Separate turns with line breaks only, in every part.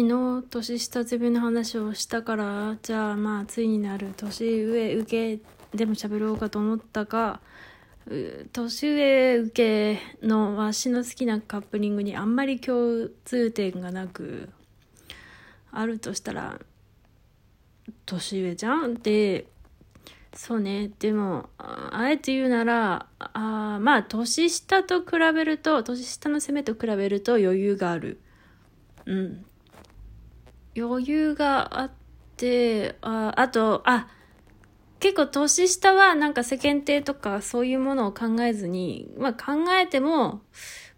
昨日年下攻めの話をしたからじゃあまあついになる年上受けでも喋ろうかと思ったが年上受けのわしの好きなカップリングにあんまり共通点がなくあるとしたら年上じゃんでそうね。でもあえて言うならあまあ年下と比べると年下の攻めと比べると余裕がある。うん。余裕があってああとあ結構年下はなんか世間体とかそういうものを考えずに、まあ考えても、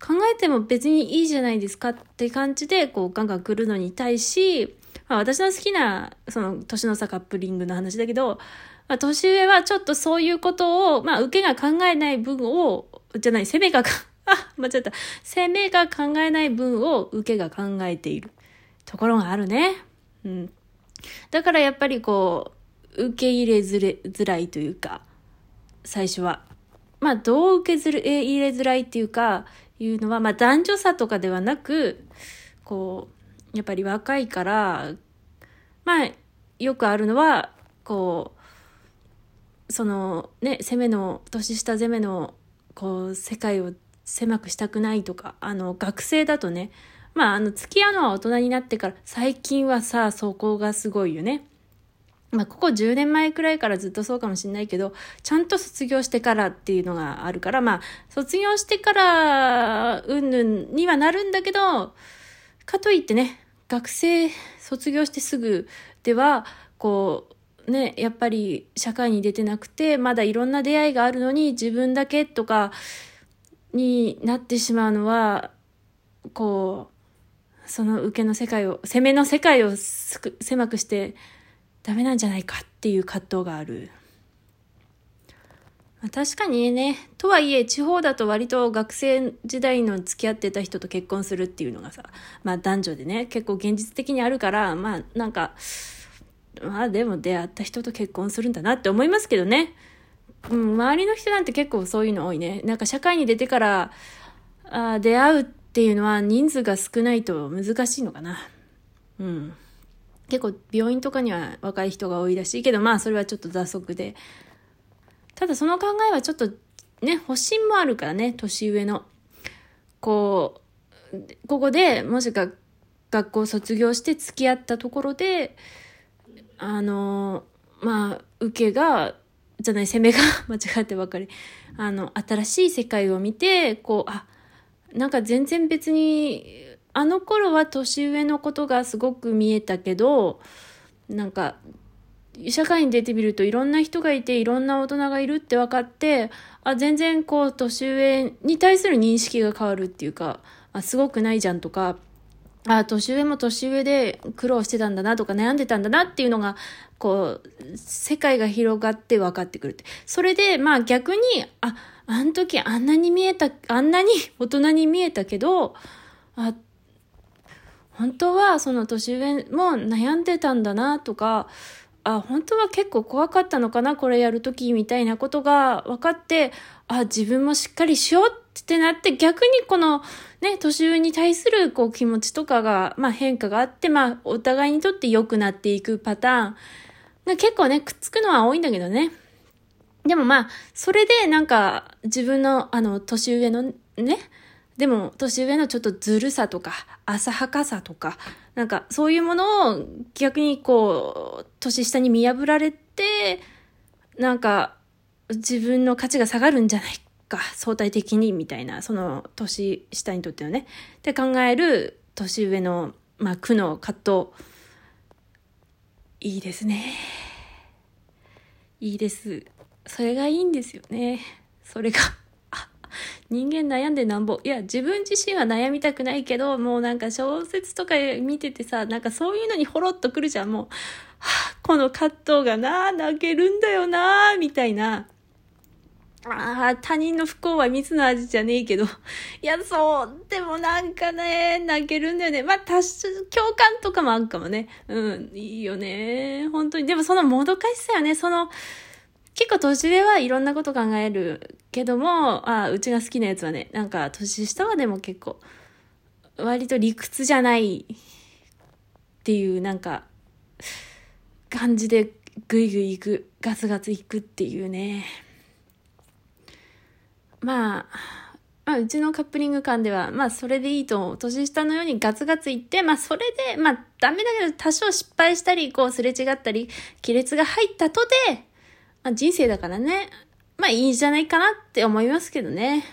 考えても別にいいじゃないですかって感じでこうガンガン来るのに対し、まあ私の好きなその年の差カップリングの話だけど、まあ年上はちょっとそういうことを、まあ受けが考えない分を、じゃない、攻めが、あ、間違った。攻めが考えない分を受けが考えているところがあるね。うん。だからやっぱりこう、受け入れづらいというか、最初は。まあ、どう受け入れづらいっていうか、いうのは、まあ、男女差とかではなく、こう、やっぱり若いから、まあ、よくあるのは、こう、そのね、攻めの、年下攻めの、こう、世界を狭くしたくないとか、あの、学生だとね、まあ、あの、付き合うのは大人になってから、最近はさ、そこがすごいよね。まあ、ここ10年前くらいからずっとそうかもしれないけど、ちゃんと卒業してからっていうのがあるから、まあ、卒業してから、うんぬんにはなるんだけど、かといってね、学生卒業してすぐでは、こう、ね、やっぱり社会に出てなくて、まだいろんな出会いがあるのに自分だけとかになってしまうのは、こう、その受けの世界を、攻めの世界を狭くして、ダメなんじゃないかっていう葛藤がある。まあ、確かにね、とはいえ地方だと割と学生時代の付き合ってた人と結婚するっていうのがさ、まあ男女でね、結構現実的にあるから、まあなんか、まあでも出会った人と結婚するんだなって思いますけどね。うん、周りの人なんて結構そういうの多いね。なんか社会に出てからあ出会うっていうのは人数が少ないと難しいのかな。うん。結構病院とかには若い人が多いらしいけど、まあそれはちょっと脱足で。ただその考えはちょっとね、保身もあるからね、年上の。こう、ここでもしか学校卒業して付き合ったところで、あの、まあ、受けが、じゃない、攻めが 間違ってばかり。あの、新しい世界を見て、こう、あ、なんか全然別にあの頃は年上のことがすごく見えたけど、なんか、社会に出てみるといろんな人がいていろんな大人がいるって分かって、あ、全然こう年上に対する認識が変わるっていうか、あ、すごくないじゃんとか、あ、年上も年上で苦労してたんだなとか悩んでたんだなっていうのが、こう、世界が広がって分かってくるって。それで、まあ逆に、あ、あの時あんなに見えた、あんなに 大人に見えたけど、あ、本当はその年上も悩んでたんだなとか、あ、本当は結構怖かったのかな、これやるときみたいなことが分かって、あ、自分もしっかりしようってなって、逆にこのね、年上に対するこう気持ちとかが、まあ変化があって、まあお互いにとって良くなっていくパターンが結構ね、くっつくのは多いんだけどね。でもまあ、それでなんか自分のあの年上のね、でも、年上のちょっとずるさとか、浅はかさとか、なんかそういうものを逆にこう、年下に見破られて、なんか自分の価値が下がるんじゃないか、相対的にみたいな、その年下にとってのね、って考える年上の、まあ、苦の葛藤。いいですね。いいです。それがいいんですよね。それが人間悩んでなんぼ。いや、自分自身は悩みたくないけど、もうなんか小説とか見ててさ、なんかそういうのにほろっとくるじゃん。もう、はあ、この葛藤がな、泣けるんだよな、みたいな。ああ、他人の不幸は蜜の味じゃねえけど。いや、そう。でもなんかね、泣けるんだよね。まあ、多種、共感とかもあるかもね。うん、いいよね。本当に。でもそのもどかしさよね。その、結構年上はいろんなこと考えるけども、あうちが好きなやつはね、なんか年下はでも結構、割と理屈じゃないっていうなんか感じでグイグイ行くガツガツ行くっていうねまあまあ、うちのカップリング感では、まあ、それでいいと思う。年下のようにガツガツいって、まあ、それで、まあ、ダメだけど、多少失敗したり、こう、すれ違ったり、亀裂が入ったとで、まあ、人生だからね、まあ、いいんじゃないかなって思いますけどね。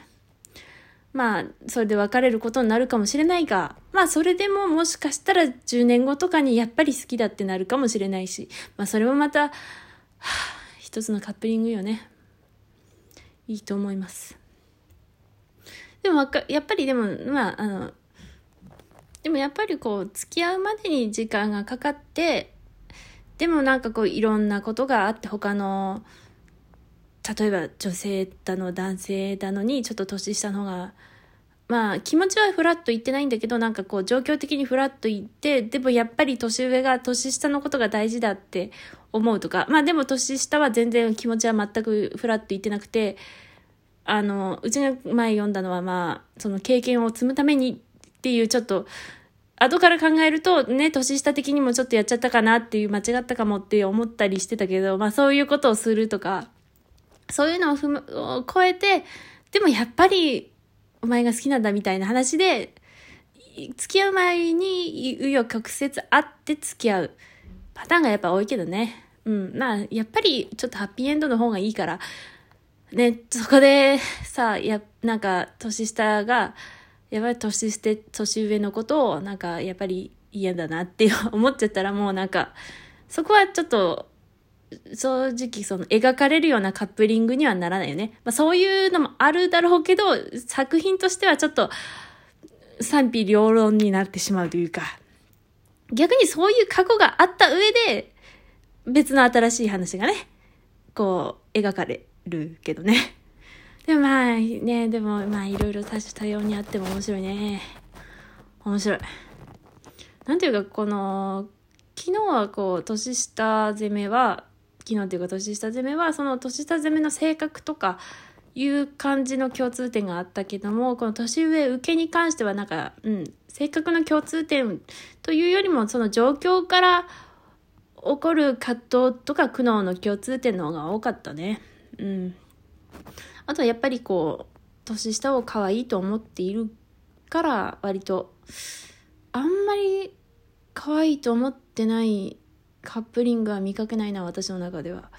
まあ、それで別れることになるかもしれないが、まあ、それでももしかしたら10年後とかにやっぱり好きだってなるかもしれないし、まあ、それもまた、はあ、一つのカップリングよね。いいと思います。でも、やっぱりでも、まあ、あの、でもやっぱりこう、付き合うまでに時間がかかって、でもなんかこう、いろんなことがあって、他の、例えば女性だの男性だのにちょっと年下の方がまあ気持ちはフラッと言ってないんだけどなんかこう状況的にフラッと言ってでもやっぱり年上が年下のことが大事だって思うとかまあでも年下は全然気持ちは全くフラッと言ってなくてあのうちが前読んだのはまあその経験を積むためにっていうちょっと後から考えるとね年下的にもちょっとやっちゃったかなっていう間違ったかもって思ったりしてたけどまあそういうことをするとかそういうのを踏む、を超えて、でもやっぱり、お前が好きなんだみたいな話で、付き合う前に、紆余曲折あって付き合うパターンがやっぱ多いけどね。うん。まあ、やっぱりちょっとハッピーエンドの方がいいから、ね、そこでさ、や、なんか、年下が、やっぱり年して、年上のことを、なんか、やっぱり嫌だなって思っちゃったらもうなんか、そこはちょっと、正直その描かれるようなカップリングにはならないよね。まあそういうのもあるだろうけど、作品としてはちょっと賛否両論になってしまうというか、逆にそういう過去があった上で、別の新しい話がね、こう描かれるけどね。でもまあね、でもまあいろいろ多種多様にあっても面白いね。面白い。なんていうかこの、昨日はこう年下攻めは昨日っていうか年下攻めはその年下攻めの性格とかいう感じの共通点があったけどもこの年上受けに関してはなんか、うん、性格の共通点というよりもその状況から起こる葛藤とか苦悩の共通点の方が多かったね。うん。あとはやっぱりこう、年下を可愛いと思っているから割と、あんまり可愛いと思ってないカップリングは見かけないな私の中では。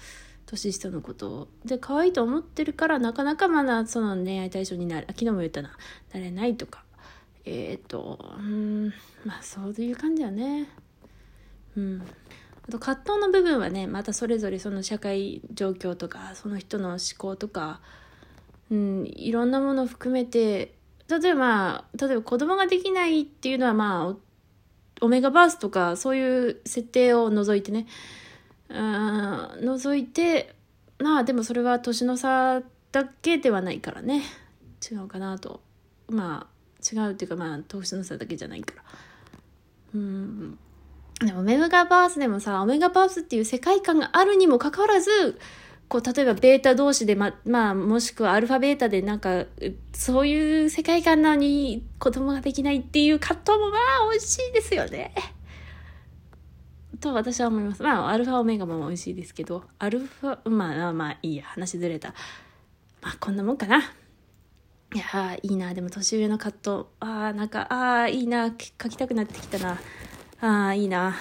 年下のことをで可愛いと思ってるからなかなかまだその恋愛対象になる昨日も言ったななれないとか。えっ、ー、とうんまあそういう感じだね。うん。あと葛藤の部分はねまたそれぞれその社会状況とかその人の思考とかうんいろんなものを含めて例えば例えば子供ができないっていうのはまあオメガバースとかそういう設定を除いてねうん除いてまあでもそれは年の差だけではないからね。違うかなと。まあ違うっていうかまあ年の差だけじゃないから。うん。でもオメガバースでもさオメガバースっていう世界観があるにもかかわらずこう、例えばベータ同士で、ま、まあ、もしくはアルファベータでなんか、そういう世界観なのに子供ができないっていう葛藤もまあ、美味しいですよね。と私は思います。まあ、アルファオメガも美味しいですけど、アルファ、まあ、まあ、いいや、話ずれた。まあ、こんなもんかな。いやいいな。でも、年上の葛藤。ああ、なんか、ああ、いいな。書きたくなってきたな。ああ、いいな。